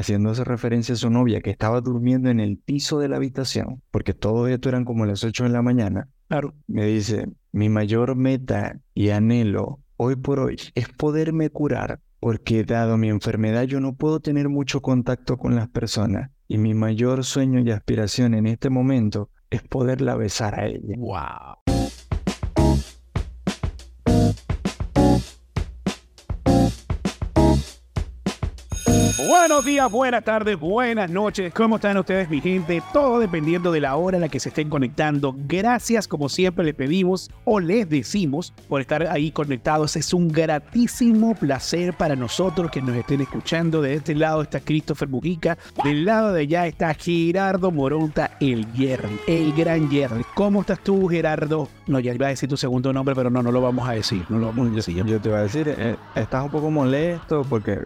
haciéndose referencia a su novia que estaba durmiendo en el piso de la habitación, porque todo esto eran como las 8 de la mañana. Claro. Me dice, mi mayor meta y anhelo hoy por hoy es poderme curar, porque dado mi enfermedad yo no puedo tener mucho contacto con las personas y mi mayor sueño y aspiración en este momento es poderla besar a ella. Wow. Buenos días, buenas tardes, buenas noches. ¿Cómo están ustedes, mi gente? Todo dependiendo de la hora en la que se estén conectando. Gracias, como siempre, le pedimos o les decimos por estar ahí conectados. Es un gratísimo placer para nosotros que nos estén escuchando. De este lado está Christopher Mujica. Del lado de allá está Gerardo Moronta, el Jerry, el gran Jerry. ¿Cómo estás tú, Gerardo? No, ya iba a decir tu segundo nombre, pero no, no lo vamos a decir. No lo vamos a decir. Yo te iba a decir, eh, estás un poco molesto porque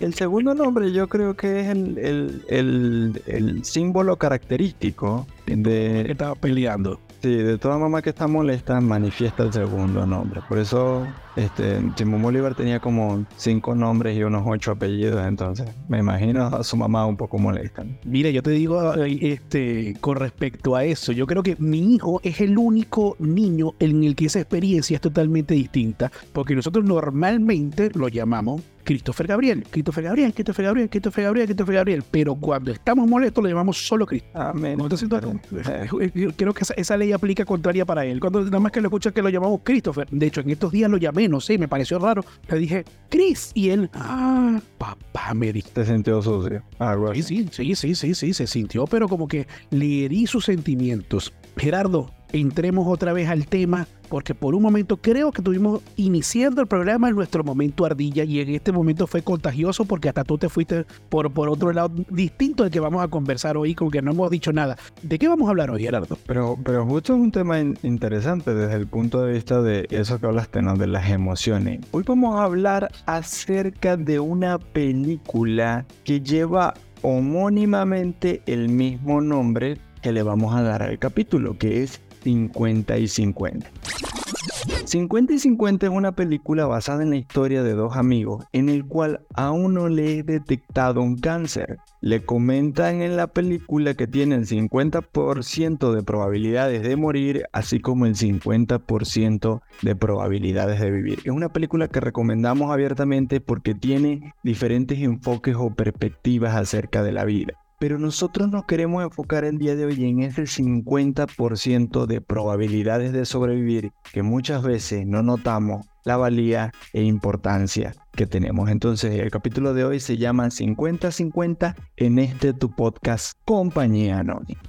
el segundo nombre yo creo que es el, el, el, el símbolo característico de... Que estaba peleando. Sí, de toda mamá que está molesta manifiesta el segundo nombre. Por eso este, Simón Bolívar tenía como cinco nombres y unos ocho apellidos, entonces me imagino a su mamá un poco molesta. Mira, yo te digo este, con respecto a eso, yo creo que mi hijo es el único niño en el que esa experiencia es totalmente distinta, porque nosotros normalmente lo llamamos Christopher Gabriel, Christopher Gabriel, Christopher Gabriel, Christopher Gabriel, Christopher Gabriel, pero cuando estamos molestos lo llamamos solo Christopher. Amén. Creo que esa, esa, ley aplica contraria para él. Cuando nada más que lo escucha que lo llamamos Christopher. De hecho, en estos días lo llamé, no sé, me pareció raro. Le dije, Chris, y él, ah, papá, me dijo. ¿Te sintió sucio? Algo así. Sí, sí, sí, sí, sí, se sintió, pero como que le herí sus sentimientos. Gerardo, entremos otra vez al tema, porque por un momento creo que tuvimos iniciando el programa en nuestro momento ardilla y en este momento fue contagioso porque hasta tú te fuiste por, por otro lado distinto del que vamos a conversar hoy, como que no hemos dicho nada. ¿De qué vamos a hablar hoy, Gerardo? Pero, pero justo es un tema in interesante desde el punto de vista de eso que hablaste, ¿no? De las emociones. Hoy vamos a hablar acerca de una película que lleva homónimamente el mismo nombre que le vamos a dar al capítulo, que es 50 y 50. 50 y 50 es una película basada en la historia de dos amigos en el cual a uno le he detectado un cáncer. Le comentan en la película que tienen 50% de probabilidades de morir, así como el 50% de probabilidades de vivir. Es una película que recomendamos abiertamente porque tiene diferentes enfoques o perspectivas acerca de la vida. Pero nosotros nos queremos enfocar el día de hoy en ese 50% de probabilidades de sobrevivir que muchas veces no notamos la valía e importancia que tenemos. Entonces el capítulo de hoy se llama 50-50 en este tu podcast Compañía Anónima.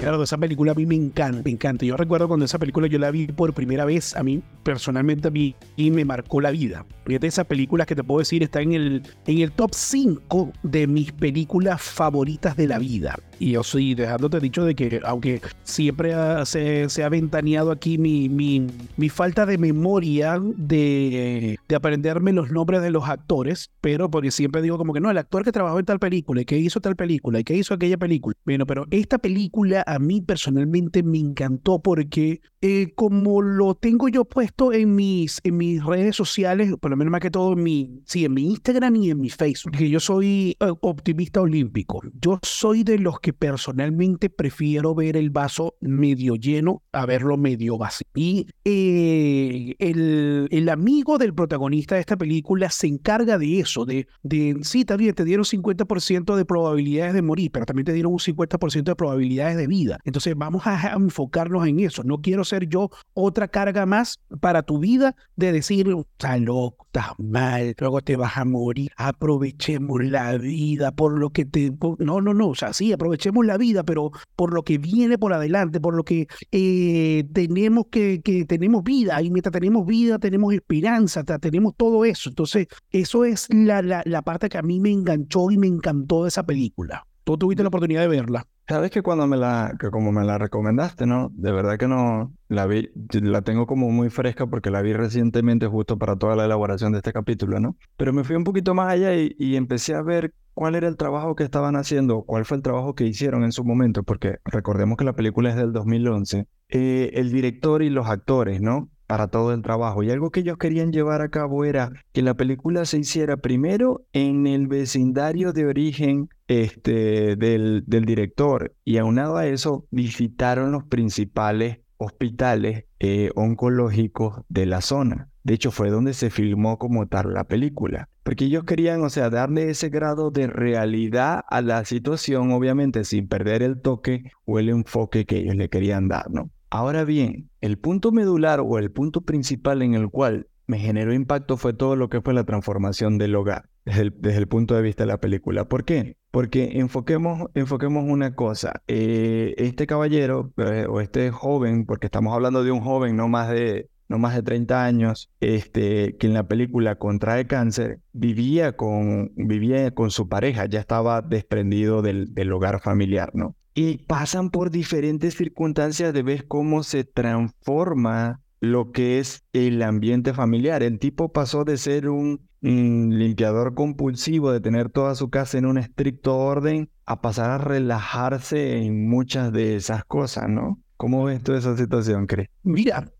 Claro, esa película a mí me encanta, me encanta. Yo recuerdo cuando esa película yo la vi por primera vez, a mí personalmente a mí y me marcó la vida. Fíjate, esa película que te puedo decir está en el, en el top 5 de mis películas favoritas de la vida. Y yo sí, dejándote dicho de que, aunque siempre se, se, ha ventaneado aquí mi, mi, mi falta de memoria de, de, aprenderme los nombres de los actores, pero porque siempre digo como que no, el actor que trabajó en tal película y que hizo tal película y que hizo aquella película. Bueno, pero esta película a mí personalmente me encantó porque eh, como lo tengo yo puesto en mis, en mis redes sociales, por lo menos más que todo en mi, sí, en mi Instagram y en mi Facebook, que yo soy uh, optimista olímpico. Yo soy de los que personalmente prefiero ver el vaso medio lleno a verlo medio vacío. Y eh, el, el, amigo del protagonista de esta película se encarga de eso, de, de sí, también te dieron 50% de probabilidades de morir, pero también te dieron un 50% de probabilidades de vida. Entonces vamos a enfocarnos en eso. No quiero ser yo otra carga más para tu vida de decir, está loco, estás mal, luego te vas a morir, aprovechemos la vida por lo que te... No, no, no, o sea, sí, aprovechemos la vida, pero por lo que viene por adelante, por lo que eh, tenemos que, que tenemos vida, y mientras tenemos vida, tenemos esperanza, tenemos todo eso. Entonces, eso es la, la, la parte que a mí me enganchó y me encantó de esa película. Tú tuviste la oportunidad de verla. Sabes que cuando me la, que como me la recomendaste, ¿no? De verdad que no, la vi, la tengo como muy fresca porque la vi recientemente justo para toda la elaboración de este capítulo, ¿no? Pero me fui un poquito más allá y, y empecé a ver cuál era el trabajo que estaban haciendo, cuál fue el trabajo que hicieron en su momento, porque recordemos que la película es del 2011. Eh, el director y los actores, ¿no? Para todo el trabajo. Y algo que ellos querían llevar a cabo era que la película se hiciera primero en el vecindario de origen este, del, director. Y aunado a eso, visitaron los principales hospitales eh, oncológicos de la zona. De hecho, fue donde se filmó como tal la película. Porque ellos querían, o sea, darle ese grado de realidad a la situación, obviamente sin perder el toque o el enfoque que ellos le querían dar, ¿no? Ahora bien, el punto medular o el punto principal en el cual me generó impacto fue todo lo que fue la transformación del hogar desde el, punto de vista de la película. ¿Por qué? Porque enfoquemos, enfoquemos una cosa. Eh, este caballero eh, o este joven, porque estamos hablando de un joven no más de, no más de 30 años, este, que en la película contrae cáncer, vivía con, vivía con su pareja, ya estaba desprendido del, del hogar familiar, ¿no? Y pasan por diferentes circunstancias de ver cómo se transforma lo que es el ambiente familiar. El tipo pasó de ser un, limpiador compulsivo, de tener toda su casa en un estricto orden, a pasar a relajarse en muchas de esas cosas, ¿no? ¿Cómo ves tú esa situación, crees? Mira,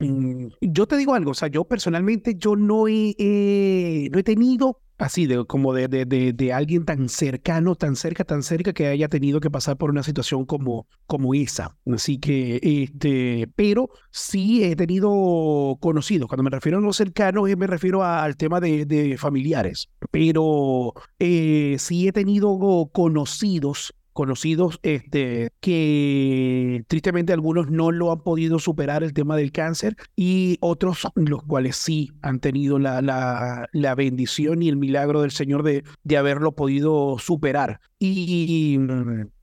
mm, yo te digo algo, o sea, yo personalmente yo no he, no he tenido así, de, como de, de, de, alguien tan cercano, tan cerca, tan cerca que haya tenido que pasar por una situación como, como esa. Así que, este, pero sí he tenido conocidos. Cuando me refiero a los cercanos, me refiero al tema de, familiares. Pero eh, sí he tenido conocidos conocidos este, que tristemente algunos no lo han podido superar el tema del cáncer y otros los cuales sí han tenido la, la, la bendición y el milagro del Señor de, de haberlo podido superar. Y, y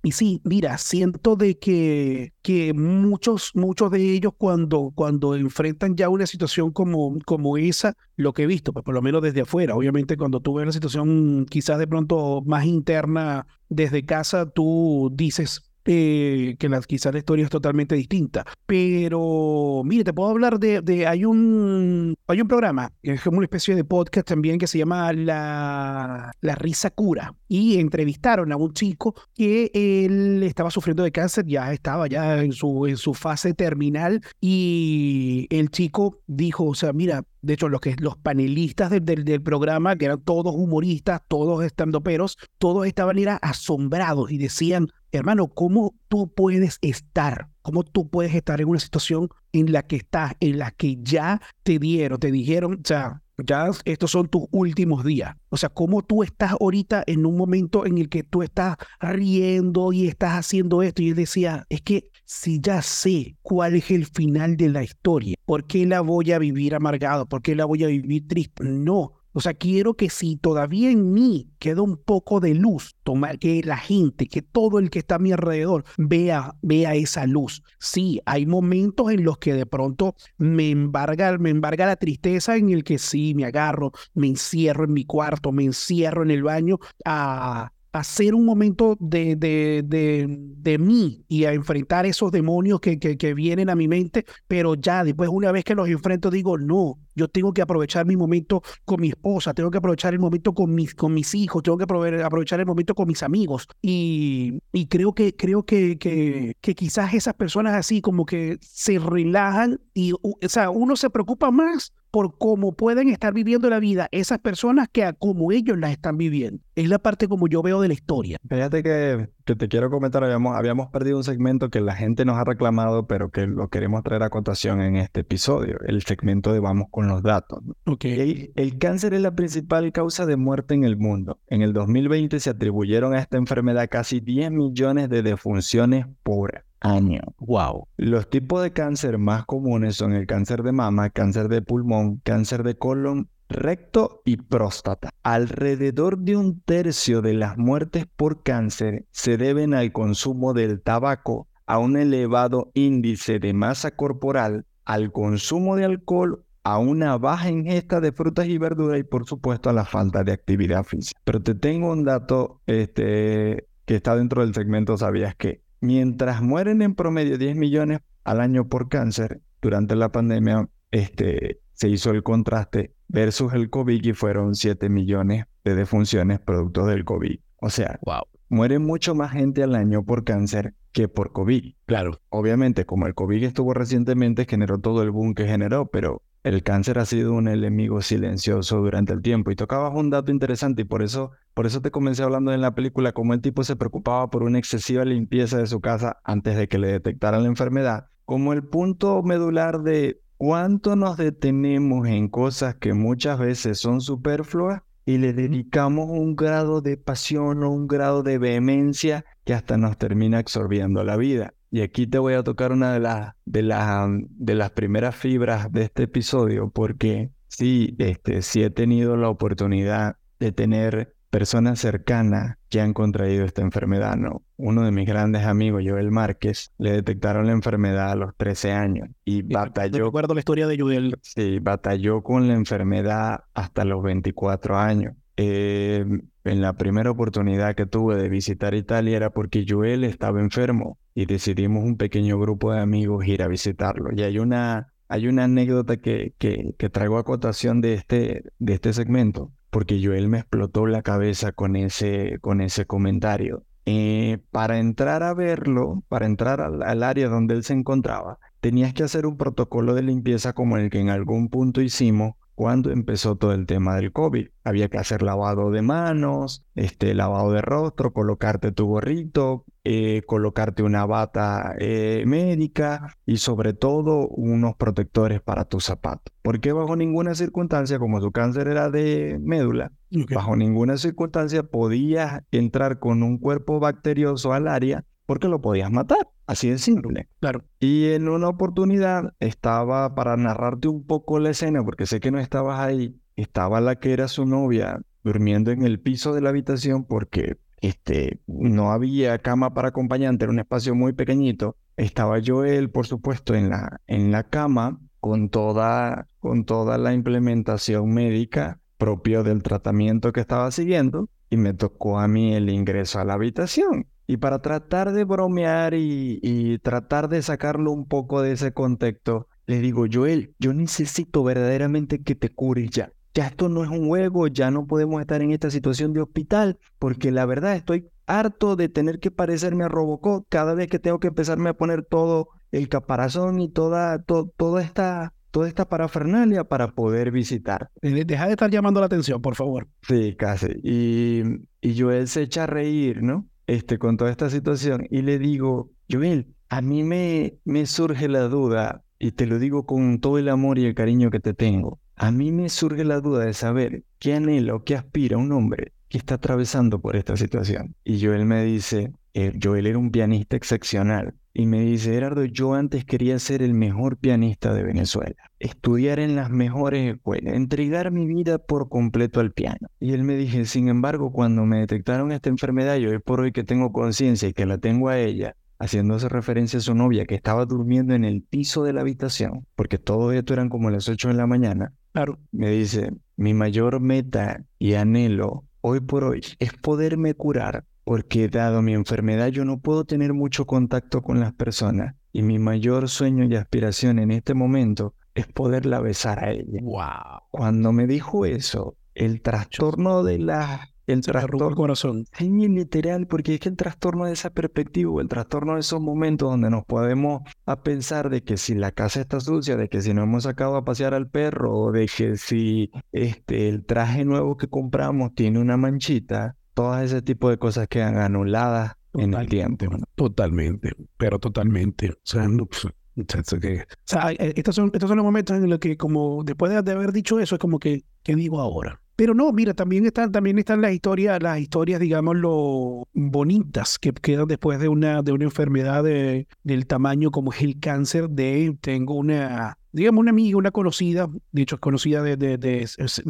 sí, mira, siento de que, que muchos, muchos de ellos cuando, cuando enfrentan ya una situación como, como esa, lo que he visto, pues por lo menos desde afuera, obviamente cuando tú ves una situación quizás de pronto más interna desde casa, tú dices, eh, que quizás la historia es totalmente distinta. Pero, mire, te puedo hablar de, de, hay un hay un programa, es como una especie de podcast también que se llama La, la Risa Cura. Y entrevistaron a un chico que él estaba sufriendo de cáncer, ya estaba ya en su, en su fase terminal. Y el chico dijo, o sea, mira, de hecho, los, que, los panelistas del, del, programa, que eran todos humoristas, todos estandoperos, todos estaban era asombrados y decían, hermano, ¿cómo tú puedes estar? ¿Cómo tú puedes estar en una situación en la que estás, en la que ya te dieron, te dijeron, o sea, ya estos son tus últimos días. O sea, cómo tú estás ahorita en un momento en el que tú estás riendo y estás haciendo esto. Y él decía, es que si ya sé cuál es el final de la historia, ¿por qué la voy a vivir amargado? ¿Por qué la voy a vivir triste? No, o sea, quiero que si todavía en mí queda un poco de luz, que la gente, que todo el que está a mi alrededor vea, vea esa luz. Sí, hay momentos en los que de pronto me embarga, me embarga la tristeza en el que sí, me agarro, me encierro en mi cuarto, me encierro en el baño a hacer un momento de, de, de, de, mí y a enfrentar esos demonios que, que, vienen a mi mente, pero ya después una vez que los enfrento digo, no, yo tengo que aprovechar mi momento con mi esposa, tengo que aprovechar el momento con mis, con mis hijos, tengo que aprovechar el momento con mis amigos y, y creo, que, creo que, que, que quizás esas personas así como que se relajan y, o sea, uno se preocupa más por cómo pueden estar viviendo la vida esas personas que a como ellos la están viviendo. Es la parte como yo veo de la historia. Fíjate que, que te quiero comentar, habíamos, habíamos perdido un segmento que la gente nos ha reclamado, pero que lo queremos traer a cotación en este episodio, el segmento de Vamos con los datos. Okay. el cáncer es la principal causa de muerte en el mundo. En el 2020 se atribuyeron a esta enfermedad casi 10 millones de defunciones por año. Wow. Los tipos de cáncer más comunes son el cáncer de mama, cáncer de pulmón, cáncer de colon, recto y próstata. Alrededor de un tercio de las muertes por cáncer se deben al consumo del tabaco, a un elevado índice de masa corporal, al consumo de alcohol, a una baja ingesta de frutas y verduras y por supuesto a la falta de actividad física. Pero te tengo un dato este, que está dentro del segmento, ¿sabías que? Mientras mueren en promedio 10 millones al año por cáncer, durante la pandemia este, se hizo el contraste versus el COVID y fueron 7 millones de defunciones producto del COVID. O sea, wow. muere mucho más gente al año por cáncer que por COVID. Claro. Obviamente, como el COVID estuvo recientemente, generó todo el boom que generó, pero el cáncer ha sido un enemigo silencioso durante el tiempo. Y tocabas un dato interesante y por eso, por eso te comencé hablando en la película cómo el tipo se preocupaba por una excesiva limpieza de su casa antes de que le detectaran la enfermedad, como el punto medular de cuánto nos detenemos en cosas que muchas veces son superfluas y le dedicamos un grado de pasión o un grado de vehemencia que hasta nos termina absorbiendo la vida. Y aquí te voy a tocar una de las, de las, de las primeras fibras de este episodio, porque sí, este, sí he tenido la oportunidad de tener personas cercanas que han contraído esta enfermedad, ¿no? Uno de mis grandes amigos, Joel Márquez, le detectaron la enfermedad a los 13 años y batalló... recuerdo la historia de Joel. Sí, batalló con la enfermedad hasta los 24 años. Eh, en la primera oportunidad que tuve de visitar Italia era porque Joel estaba enfermo y decidimos un pequeño grupo de amigos ir a visitarlo. Y hay una, hay una anécdota que, que, traigo a cotación de este, de este segmento, porque Joel me explotó la cabeza con ese, con ese comentario. Eh, para entrar a verlo, para entrar al área donde él se encontraba, tenías que hacer un protocolo de limpieza como el que en algún punto hicimos cuando empezó todo el tema del COVID. Había que hacer lavado de manos, este, lavado de rostro, colocarte tu gorrito, eh, colocarte una bata eh, médica y sobre todo unos protectores para tus zapatos. Porque bajo ninguna circunstancia, como su cáncer era de médula, bajo ninguna circunstancia podías entrar con un cuerpo bacterioso al área porque lo podías matar. Así de simple. Claro. Y en una oportunidad estaba, para narrarte un poco la escena, porque sé que no estabas ahí, estaba la que era su novia durmiendo en el piso de la habitación porque este, no había cama para acompañante, era un espacio muy pequeñito. Estaba Joel, por supuesto, en la, en la cama con toda, con toda la implementación médica propio del tratamiento que estaba siguiendo y me tocó a mí el ingreso a la habitación. Y para tratar de bromear y, tratar de sacarlo un poco de ese contexto, le digo, Joel, yo necesito verdaderamente que te cures ya. Ya esto no es un juego, ya no podemos estar en esta situación de hospital, porque la verdad estoy harto de tener que parecerme a Robocop cada vez que tengo que empezarme a poner todo el caparazón y toda, toda esta toda esta parafernalia para poder visitar. Deja de estar llamando la atención, por favor. Sí, casi. Y, y Joel se echa a reír, ¿no? Este, con toda esta situación y le digo, Joel, a mí me, me surge la duda, y te lo digo con todo el amor y el cariño que te tengo, a mí me surge la duda de saber qué anhela o qué aspira un hombre que está atravesando por esta situación. Y Joel me dice, eh, Joel era un pianista excepcional, y me dice, Gerardo, yo antes quería ser el mejor pianista de Venezuela, estudiar en las mejores escuelas, entregar mi vida por completo al piano. Y él me dije, sin embargo, cuando me detectaron esta enfermedad, yo es por hoy que tengo conciencia y que la tengo a ella, haciéndose referencia a su novia que estaba durmiendo en el piso de la habitación, porque todo esto eran como las 8 de la mañana. Claro. Me dice, mi mayor meta y anhelo hoy por hoy es poderme curar porque dado mi enfermedad yo no puedo tener mucho contacto con las personas y mi mayor sueño y aspiración en este momento es poderla besar a ella. Wow. Cuando me dijo eso, el trastorno de la el trastorno corazón. Sí, literal, porque es que el trastorno de esa perspectiva, el trastorno de esos momentos donde nos podemos a pensar de que si la casa está sucia, de que si no hemos sacado a pasear al perro, o de que si este el traje nuevo que compramos tiene una manchita, todas ese tipo de cosas quedan anuladas en el tiempo. Totalmente, pero totalmente. O sea, pues, eh, estos, son, estos son los momentos en los que, como después de haber dicho eso, es como que, ¿qué digo ahora? Pero no, mira, también están, también están las historias, las historias, digámoslo, bonitas que quedan después de una, de una enfermedad de, del tamaño como es el cáncer de, tengo una, digamos, una amiga, una conocida, de hecho es conocida de, de,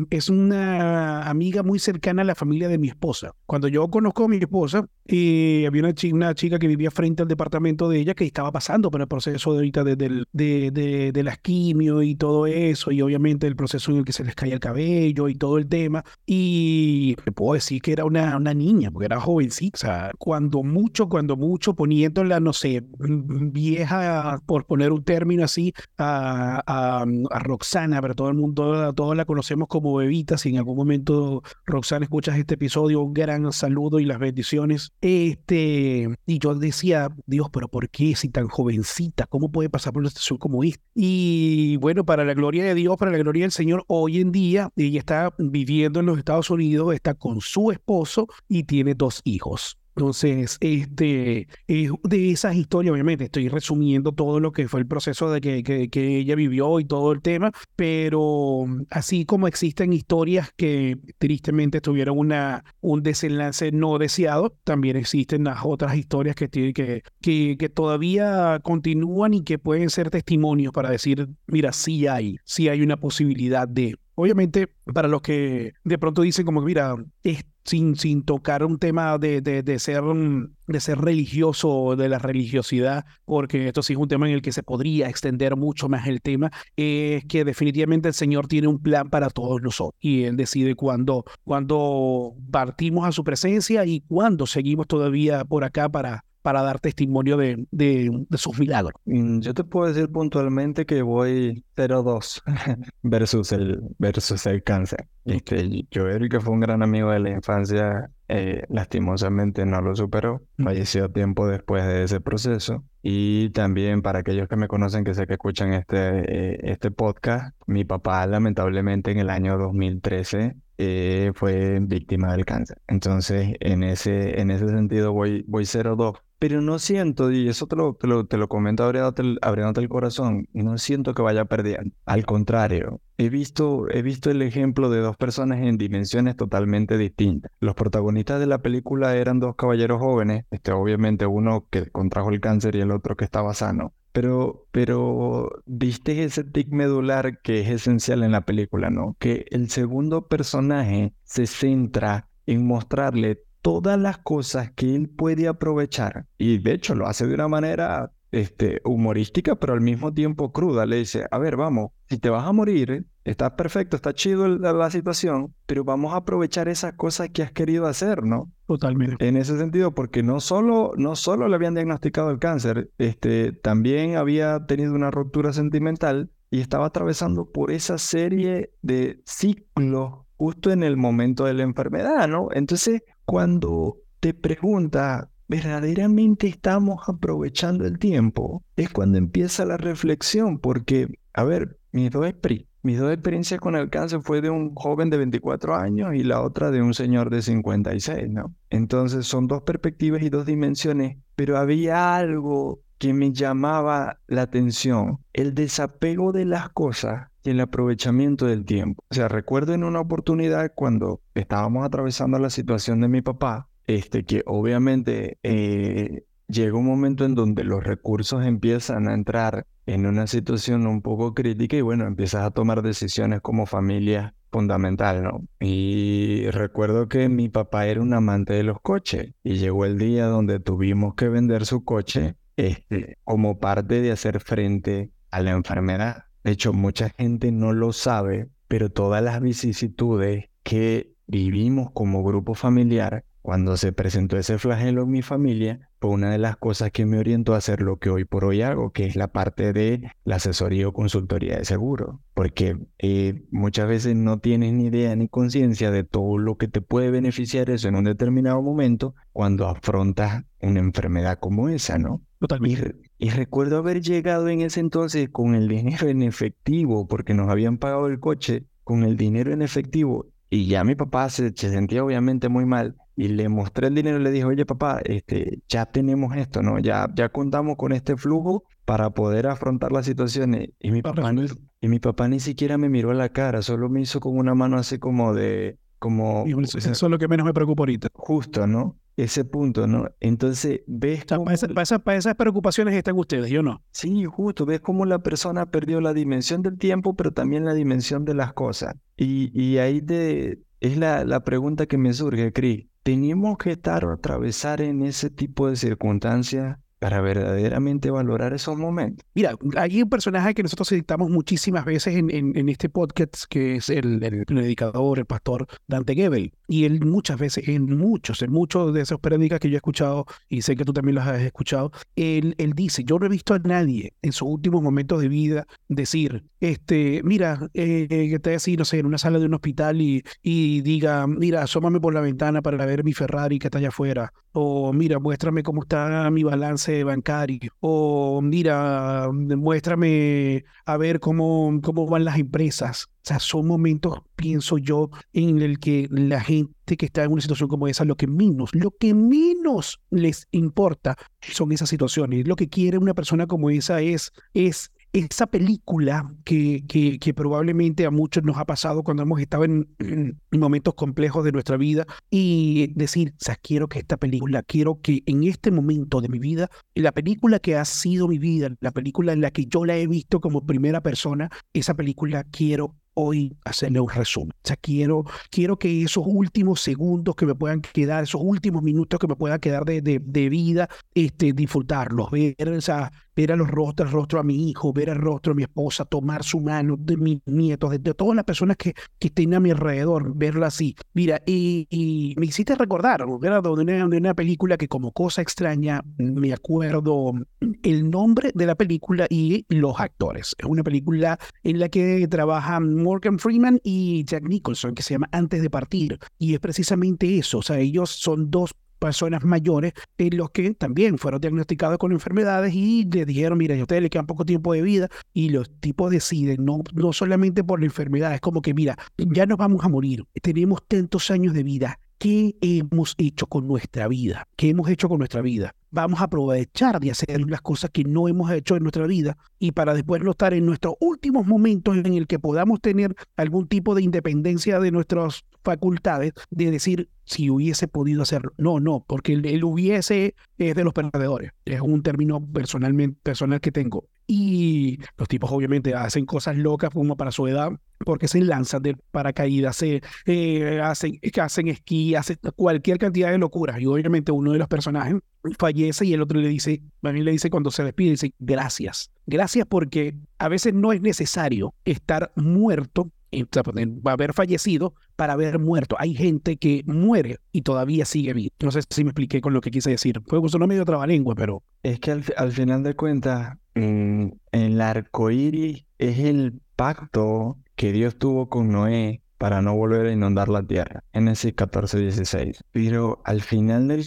es, una amiga muy cercana a la familia de mi esposa. Cuando yo conozco a mi esposa, eh, había una chica, una chica que vivía frente al departamento de ella que estaba pasando por el proceso de ahorita de, de, de, quimio y todo eso, y obviamente el proceso en el que se les cae el cabello y todo el tema. Y te puedo decir que era una, una niña, porque era jovencita, o sea, cuando mucho, cuando mucho, poniéndola, no sé, vieja, por poner un término así, a a, Roxana, pero todo el mundo, todos la conocemos como Bebita. Si en algún momento Roxana escuchas este episodio, un gran saludo y las bendiciones. Este, y yo decía, Dios, pero ¿por qué si tan jovencita? ¿Cómo puede pasar por una situación como esta? Y bueno, para la gloria de Dios, para la gloria del Señor, hoy en día ella está viviendo en los Estados Unidos, está con su esposo y tiene dos hijos. Entonces, este, de esas historias, obviamente, estoy resumiendo todo lo que fue el proceso de que, que, ella vivió y todo el tema, pero así como existen historias que tristemente tuvieron una, un desenlace no deseado, también existen las otras historias que, que, que, que todavía continúan y que pueden ser testimonios para decir, mira, sí hay, sí hay una posibilidad de... Obviamente, para los que de pronto dicen como, mira, sin, sin tocar un tema de, de, ser, de ser religioso, de la religiosidad, porque esto sí es un tema en el que se podría extender mucho más el tema, es que definitivamente el Señor tiene un plan para todos nosotros y Él decide cuándo, cuando partimos a su presencia y cuándo seguimos todavía por acá para, para dar testimonio de, de, sus milagros. Mm, yo te puedo decir puntualmente que voy 0-2 versus el, versus el cáncer. Este, yo, Eric, que fue un gran amigo de la infancia, eh, lastimosamente no lo superó. Falleció tiempo después de ese proceso. Y también para aquellos que me conocen, que sé que escuchan este, eh, este podcast, mi papá lamentablemente en el año 2013 eh, fue víctima del cáncer. Entonces, en ese, en ese sentido voy, voy 0-2 pero no siento, y eso te lo, te lo, te lo comento abriéndote el, el corazón, no siento que vaya perdiendo. Al contrario, he visto, he visto el ejemplo de dos personas en dimensiones totalmente distintas. Los protagonistas de la película eran dos caballeros jóvenes, este, obviamente uno que contrajo el cáncer y el otro que estaba sano. Pero, pero viste ese tic medular que es esencial en la película, ¿no? Que el segundo personaje se centra en mostrarle todas las cosas que él puede aprovechar. Y de hecho lo hace de una manera este, humorística, pero al mismo tiempo cruda. Le dice, a ver, vamos, si te vas a morir, está perfecto, está chido la, situación, pero vamos a aprovechar esas cosas que has querido hacer, ¿no? Totalmente. En ese sentido, porque no solo, no solo le habían diagnosticado el cáncer, este, también había tenido una ruptura sentimental y estaba atravesando por esa serie de ciclos justo en el momento de la enfermedad, ¿no? Entonces, cuando te pregunta, ¿verdaderamente estamos aprovechando el tiempo? Es cuando empieza la reflexión, porque, a ver, mis dos, experiencias con el cáncer fue de un joven de 24 años y la otra de un señor de 56, ¿no? Entonces son dos perspectivas y dos dimensiones, pero había algo que me llamaba la atención, el desapego de las cosas el aprovechamiento del tiempo. O sea, recuerdo en una oportunidad cuando estábamos atravesando la situación de mi papá, este, que obviamente eh, llega un momento en donde los recursos empiezan a entrar en una situación un poco crítica y bueno, empiezas a tomar decisiones como familia fundamental, ¿no? Y recuerdo que mi papá era un amante de los coches y llegó el día donde tuvimos que vender su coche este, como parte de hacer frente a la enfermedad. De hecho, mucha gente no lo sabe, pero todas las vicisitudes que vivimos como grupo familiar, cuando se presentó ese flagelo en mi familia, fue una de las cosas que me orientó a hacer lo que hoy por hoy hago, que es la parte de la asesoría o consultoría de seguro. Porque eh, muchas veces no tienes ni idea ni conciencia de todo lo que te puede beneficiar eso en un determinado momento cuando afrontas una enfermedad como esa, ¿no? Totalmente. Y, recuerdo haber llegado en ese entonces con el dinero en efectivo, porque nos habían pagado el coche con el dinero en efectivo. Y ya mi papá se, se sentía obviamente muy mal y le mostré el dinero y le dije, oye papá, este, ya tenemos esto, ¿no? Ya, ya contamos con este flujo para poder afrontar las situaciones. Y mi, papá, y mi papá ni siquiera me miró a la cara, solo me hizo con una mano así como de... Como, eso, es lo que menos me preocupa ahorita. Justo, ¿no? Ese punto, ¿no? Entonces, ves... para, esas preocupaciones están ustedes, yo no. Sí, justo, ves cómo la persona perdió la dimensión del tiempo, pero también la dimensión de las cosas. Y, y ahí te, es la, la pregunta que me surge, Cris. ¿Tenemos que estar o atravesar en ese tipo de circunstancias para verdaderamente valorar esos momentos? Mira, hay un personaje que nosotros citamos muchísimas veces en, este podcast, que es el, predicador, el pastor Dante Gebel. Y él muchas veces, en muchos, en muchos de esos prédicas que yo he escuchado, y sé que tú también los has escuchado, él, dice, yo no he visto a nadie en sus últimos momentos de vida decir, este, mira, eh, que esté así, no sé, en una sala de un hospital y, y diga, mira, asómame por la ventana para ver mi Ferrari que está allá afuera, o mira, muéstrame cómo está mi balance bancario, o mira, muéstrame a ver cómo, cómo van las empresas. O sea, son momentos, pienso yo, en el que la gente que está en una situación como esa, lo que menos, lo que menos les importa son esas situaciones. Lo que quiere una persona como esa es, es esa película que, que, probablemente a muchos nos ha pasado cuando hemos estado en, momentos complejos de nuestra vida y decir, o sea, quiero que esta película, quiero que en este momento de mi vida, la película que ha sido mi vida, la película en la que yo la he visto como primera persona, esa película quiero hoy hacerle un resumen. O sea, quiero, quiero que esos últimos segundos que me puedan quedar, esos últimos minutos que me puedan quedar de, de, de vida, este, disfrutarlos, ver, o sea, ver a los rostros, el rostro a mi hijo, ver el rostro a mi esposa, tomar su mano, de mis nietos, de, todas las personas que, que estén a mi alrededor, verlo así. Mira, y, y me hiciste recordar, ¿verdad? De una, de una película que como cosa extraña, me acuerdo el nombre de la película y los actores. Es una película en la que trabajan Morgan Freeman y Jack Nicholson, que se llama Antes de Partir. Y es precisamente eso, o sea, ellos son dos personas mayores en los que también fueron diagnosticados con enfermedades y le dijeron, mira, a ustedes le quedan poco tiempo de vida y los tipos deciden, no, no solamente por la enfermedad, es como que, mira, ya nos vamos a morir, tenemos tantos años de vida, ¿qué hemos hecho con nuestra vida? ¿Qué hemos hecho con nuestra vida? Vamos a aprovechar de hacer las cosas que no hemos hecho en nuestra vida y para después no estar en nuestros últimos momentos en el que podamos tener algún tipo de independencia de nuestras facultades, de decir, si hubiese podido hacerlo. No, no, porque el, hubiese es de los perdedores. Es un término personalmente, personal que tengo. Y los tipos obviamente hacen cosas locas como para su edad, porque se lanzan de paracaídas, se eh, hacen, hacen esquí, hacen cualquier cantidad de locuras. Y obviamente uno de los personajes fallece y el otro le dice, a mí le dice cuando se despide, dice, gracias. Gracias porque a veces no es necesario estar muerto va a haber fallecido para haber muerto. Hay gente que muere y todavía sigue vivo. No sé si me expliqué con lo que quise decir. Fue no medio trabalengua, pero... Es que al, final de cuentas, mm, el arco iris es el pacto que Dios tuvo con Noé para no volver a inundar la tierra. Génesis 14, 16. Pero al final del,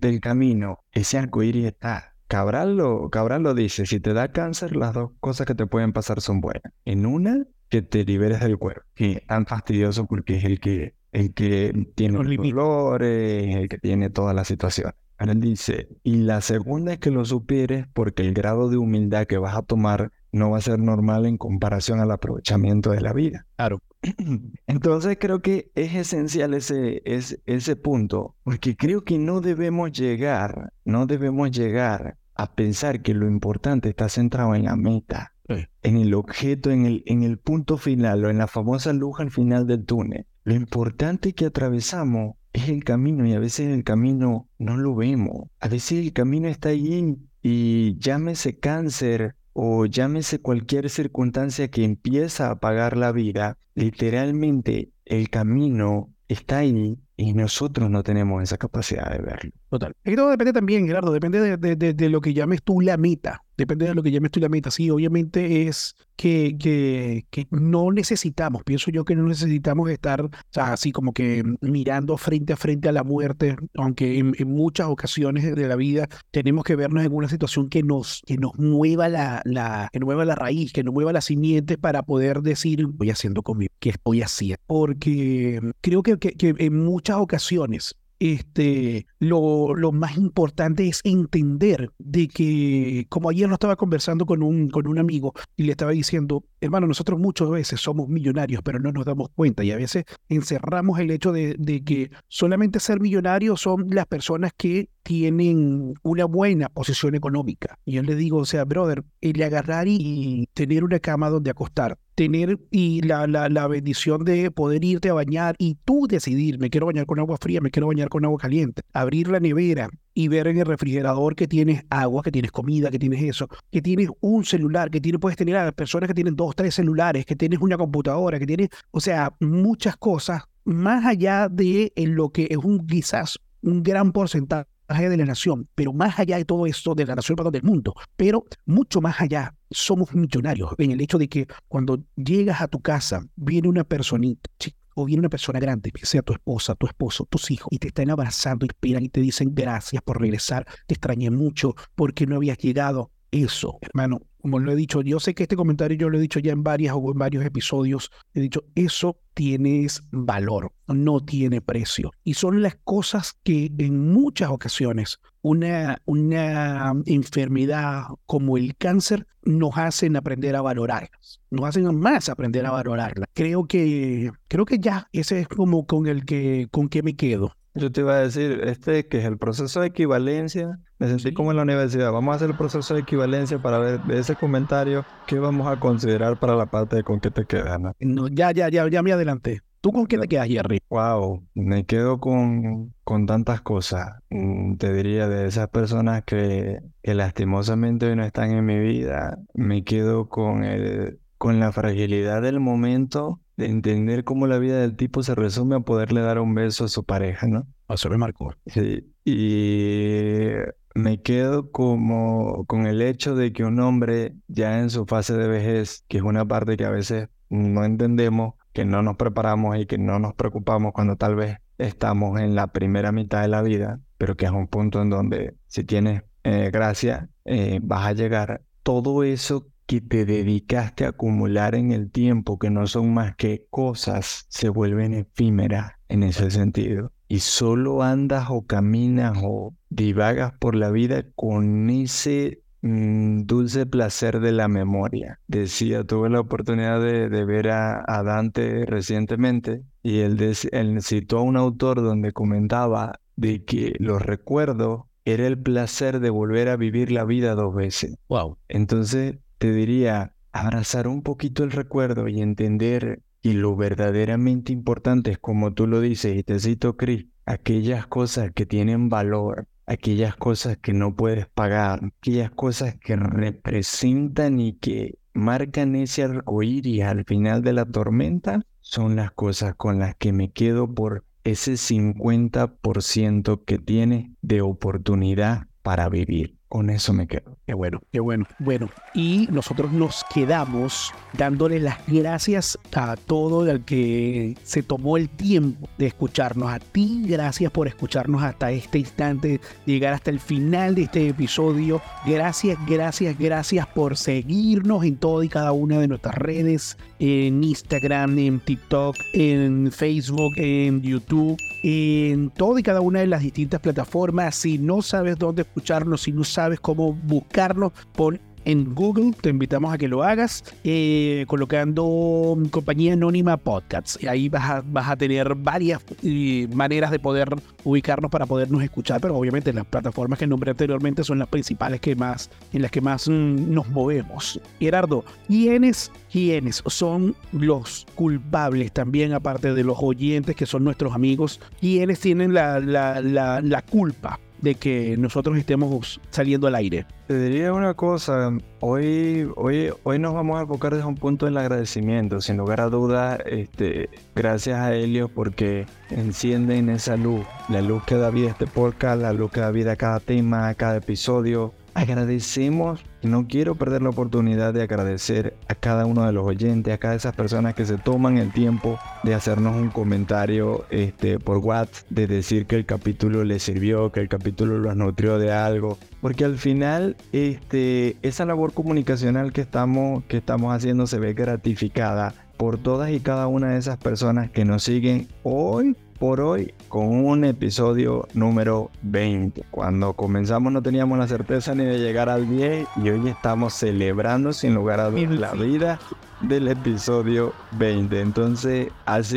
del, camino, ese arco iris está. Cabral lo, Cabral lo dice, si te da cáncer, las dos cosas que te pueden pasar son buenas. En una, que te liberes del cuerpo, que es tan fastidioso porque es el que, el que tiene los dolores, el que tiene toda la situación. Ahora él dice, y la segunda es que lo supieres porque el grado de humildad que vas a tomar no va a ser normal en comparación al aprovechamiento de la vida. Claro. Entonces creo que es esencial ese, ese, ese punto, porque creo que no debemos llegar, no debemos llegar a pensar que lo importante está centrado en la meta, en el objeto, en el, en el punto final o en la famosa luz al final del túnel. Lo importante que atravesamos es el camino y a veces el camino no lo vemos. A veces el camino está ahí y llámese cáncer o llámese cualquier circunstancia que empieza a apagar la vida, literalmente el camino está ahí y nosotros no tenemos esa capacidad de verlo. Total. Y todo depende también, Gerardo, depende de, de, de, lo que llames tú la meta. Depende de lo que llames tú la meta. Sí, obviamente es que, que, no necesitamos, pienso yo que no necesitamos estar o sea, así como que mirando frente a frente a la muerte, aunque en, muchas ocasiones de la vida tenemos que vernos en una situación que nos, que nos mueva la, la, que mueva la raíz, que nos mueva la simiente para poder decir, voy haciendo conmigo, que estoy haciendo. Porque creo que, que en muchas ocasiones este, lo, lo, más importante es entender de que, como ayer lo estaba conversando con un, con un amigo y le estaba diciendo, hermano, nosotros muchas veces somos millonarios, pero no nos damos cuenta y a veces encerramos el hecho de, de que solamente ser millonarios son las personas que tienen una buena posición económica. Y yo le digo, o sea, brother, el agarrar y tener una cama donde acostar, tener y la, la, la, bendición de poder irte a bañar y tú decidir, me quiero bañar con agua fría, me quiero bañar con agua caliente, abrir la nevera y ver en el refrigerador que tienes agua, que tienes comida, que tienes eso, que tienes un celular, que tienes, puedes tener a personas que tienen dos, tres celulares, que tienes una computadora, que tienes, o sea, muchas cosas más allá de lo que es un quizás un gran porcentaje de la nación, pero más allá de todo esto, de la nación del mundo, pero mucho más allá, somos millonarios en el hecho de que cuando llegas a tu casa, viene una personita, o viene una persona grande, sea tu esposa, tu esposo, tus hijos, y te están abrazando, y esperan y te dicen gracias por regresar, te extrañé mucho porque no habías llegado. Eso, hermano, como lo he dicho, yo sé que este comentario yo lo he dicho ya en varias o en varios episodios, he dicho, eso tiene valor, no tiene precio. Y son las cosas que en muchas ocasiones una, una enfermedad como el cáncer nos hacen aprender a valorarlas, nos hacen más aprender a valorarlas. Creo que, creo que ya ese es como con el que, con que me quedo. Yo te iba a decir, este que es el proceso de equivalencia, me sentí como en la universidad. Vamos a hacer el proceso de equivalencia para ver de ese comentario qué vamos a considerar para la parte de con qué te quedas. ¿no? ya, ya, ya, ya me adelanté. ¿Tú con qué te quedas, Jerry? Wow, me quedo con, con tantas cosas. Mm, te diría de esas personas que, que lastimosamente hoy no están en mi vida. Me quedo con el, con la fragilidad del momento de entender cómo la vida del tipo se resume a poderle dar un beso a su pareja, ¿no? Eso me marcó. Sí, y me quedo como con el hecho de que un hombre ya en su fase de vejez, que es una parte que a veces no entendemos, que no nos preparamos y que no nos preocupamos cuando tal vez estamos en la primera mitad de la vida, pero que es un punto en donde si tienes eh, gracia, eh, vas a llegar. Todo eso que te dedicaste a acumular en el tiempo, que no son más que cosas, se vuelven efímeras en ese sentido. Y solo andas o caminas o divagas por la vida con ese mm, dulce placer de la memoria. Decía, tuve la oportunidad de, ver a, Dante recientemente y él, él citó a un autor donde comentaba de que los recuerdos era el placer de volver a vivir la vida dos veces. Wow. Entonces, te diría, abrazar un poquito el recuerdo y entender que lo verdaderamente importante es, como tú lo dices, y te cito, Chris, aquellas cosas que tienen valor, aquellas cosas que no puedes pagar, aquellas cosas que representan y que marcan ese arcoíris al final de la tormenta, son las cosas con las que me quedo por ese 50% que tiene de oportunidad para vivir. Con eso me quedo. Qué bueno, qué bueno. Bueno, y nosotros nos quedamos dándole las gracias a todo el que se tomó el tiempo de escucharnos. A ti, gracias por escucharnos hasta este instante, llegar hasta el final de este episodio. Gracias, gracias, gracias por seguirnos en toda y cada una de nuestras redes, en Instagram, en TikTok, en Facebook, en YouTube en toda y cada una de las distintas plataformas. Si no sabes dónde escucharnos, si no sabes cómo buscarnos, pon en Google, te invitamos a que lo hagas eh, colocando compañía anónima podcasts. Y ahí vas a, vas a tener varias eh, maneras de poder ubicarnos para podernos escuchar, pero obviamente las plataformas que nombré anteriormente son las principales que más, en las que más mm, nos movemos. Gerardo, ¿quiénes, ¿quiénes son los culpables también, aparte de los oyentes que son nuestros amigos? ¿Quiénes tienen la, la, la culpa de que nosotros estemos saliendo al aire? Te diría una cosa, hoy, hoy, hoy nos vamos a enfocar desde un punto del agradecimiento, sin lugar a dudas, este, gracias a Helio porque encienden esa luz, la luz que da vida a este podcast, la luz que da vida a cada tema, a cada episodio, Agradecemos, no quiero perder la oportunidad de agradecer a cada uno de los oyentes, a cada esas personas que se toman el tiempo de hacernos un comentario este, por WhatsApp, de decir que el capítulo les sirvió, que el capítulo los nutrió de algo, porque al final este, esa labor comunicacional que estamos, que estamos haciendo se ve gratificada por todas y cada una de esas personas que nos siguen hoy por hoy con un episodio número 20. Cuando comenzamos no teníamos la certeza ni de llegar al 10 y hoy estamos celebrando sin lugar a dudas la vida del episodio 20. Entonces,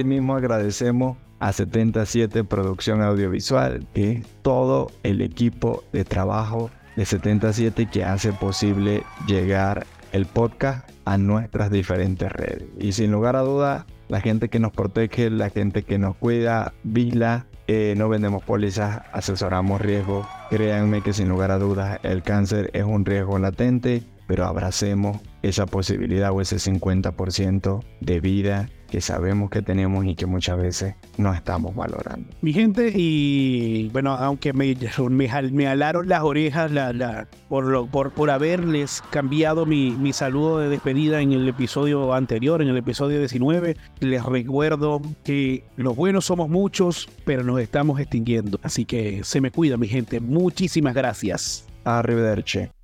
mismo agradecemos a 77 Producción Audiovisual, que es todo el equipo de trabajo de 77 que hace posible llegar el podcast a nuestras diferentes redes. Y sin lugar a dudas, la gente que nos protege, la gente que nos cuida, Vila, Eh, no vendemos pólizas, asesoramos riesgos. Créanme que sin lugar a dudas el cáncer es un riesgo latente, pero abracemos esa posibilidad o ese 50% de vida que sabemos que tenemos y que muchas veces no estamos valorando. Mi gente, y bueno, aunque me, me, alaron las orejas la, por, por, por haberles cambiado mi, mi saludo de despedida en el episodio anterior, en el episodio 19, les recuerdo que los buenos somos muchos, pero nos estamos extinguiendo. Así que se me cuida, mi gente. Muchísimas gracias. Arrivederci.